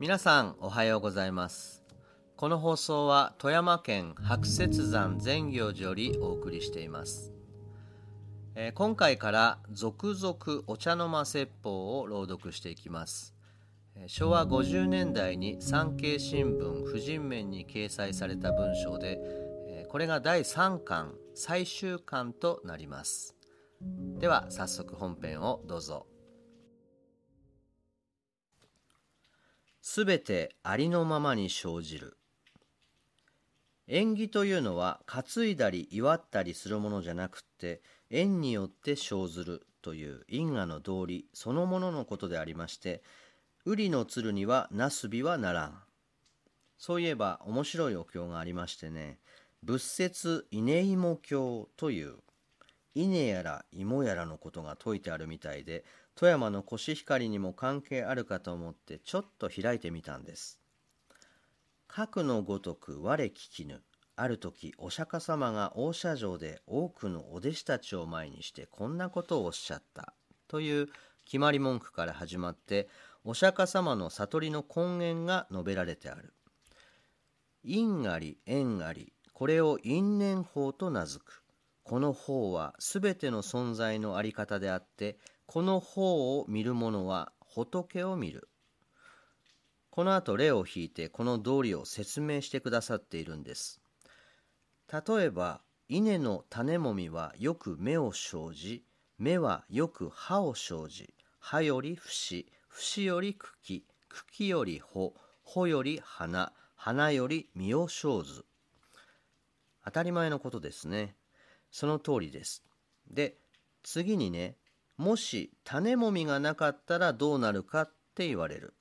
皆さんおはようございます。この放送は富山県白雪山善行寺よりお送りしています、えー今回から続々お茶の間説法を朗読していきます。昭和50年代に産経新聞婦人面に掲載された文章でえこれが第3巻最終巻となります。では早速本編をどうぞ。すべてありのままに生じる。縁起というのは担いだり祝ったりするものじゃなくって縁によって生ずるという因果の道理そのもののことでありまして瓜の鶴にはなすびはならん。そういえば面白いお経がありましてね仏説稲芋経という稲やら芋やらのことが説いてあるみたいで富山のコシヒカリにも関係あるかと思ってちょっと開いてみたんです。核のごとく我聞きぬある時お釈迦様が大社城で多くのお弟子たちを前にしてこんなことをおっしゃったという決まり文句から始まってお釈迦様の悟りの根源が述べられてある。因あり縁ありこれを因縁法と名付く。この法はすべての存在のあり方であってこの法を見る者は仏を見る。この後例を引いてこの道理を説明してくださっているんです。例えば稲の種もみはよく芽を生じ芽はよく葉を生じ葉より節節より茎茎より穂穂より花花より実を生ず。当たり前のことですね。その通りです。で次にねもし種もみがなかったらどうなるかって言われる。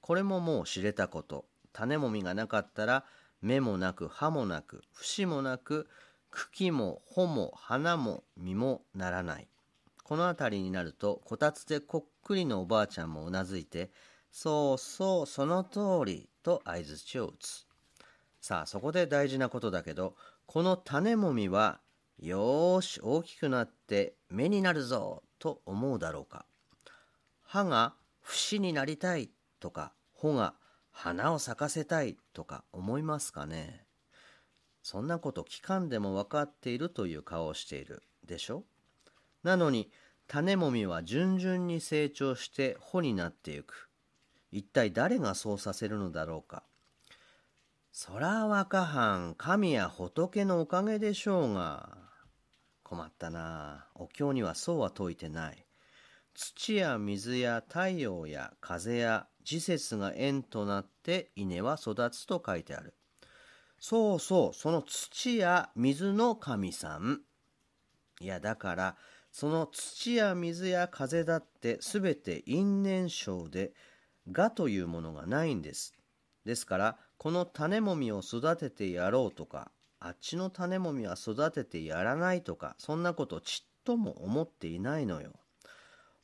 これももう知れたこと。種もみがなかったら芽もなく葉もなく節もなく茎も穂も花も実もならない。この辺りになるとこたつでこっくりのおばあちゃんもうなずいて「そうそうその通り」と相づちを打つ。さあそこで大事なことだけどこの種もみはよーし大きくなって芽になるぞと思うだろうか。葉が節になりたいとか穂が花を咲かせたいとか思いますかね。そんなこと聞かんでも分かっているという顔をしているでしょ？なのに種もみは順々に成長して穂になっていく。一体誰がそうさせるのだろうか？そら若藩神や仏のおかげでしょうが。困ったな。お経にはそうは説いてない。土や水や太陽や風や時節が縁となって稲は育つと書いてある。そうそうその土や水の神さん。いやだからその土や水や風だってすべて因縁症で我というものがないんです。ですからこの種もみを育ててやろうとかあっちの種もみは育ててやらないとかそんなことちっとも思っていないのよ。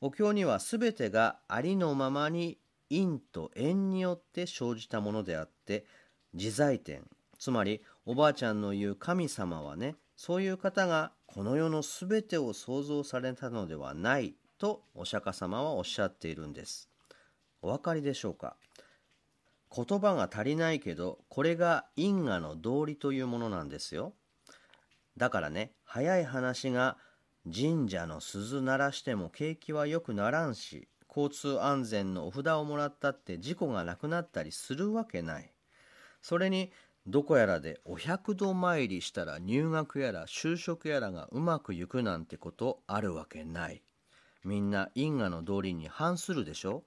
お経には全てがありのままに因と縁によって生じたものであって自在点つまりおばあちゃんの言う神様はねそういう方がこの世の全てを創造されたのではないとお釈迦様はおっしゃっているんです。お分かりでしょうか？言葉が足りないけどこれが因果の道理というものなんですよ。だからね早い話が神社の鈴鳴らしても景気は良くならんし交通安全のお札をもらったって事故がなくなったりするわけない。それにどこやらでお百度参りしたら入学やら就職やらがうまくいくなんてことあるわけない。みんな因果の道理に反するでしょ？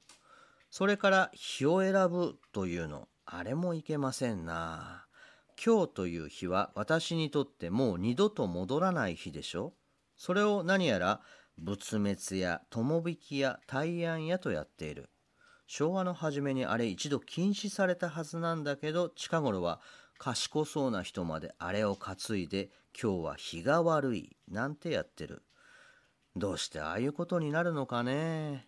それから日を選ぶというのあれもいけませんな。今日という日は私にとってもう二度と戻らない日でしょ。それを何やら仏滅や友引きや大安やとやっている。昭和の初めにあれ一度禁止されたはずなんだけど近頃は賢そうな人まであれを担いで今日は日が悪いなんてやってる。どうしてああいうことになるのかね。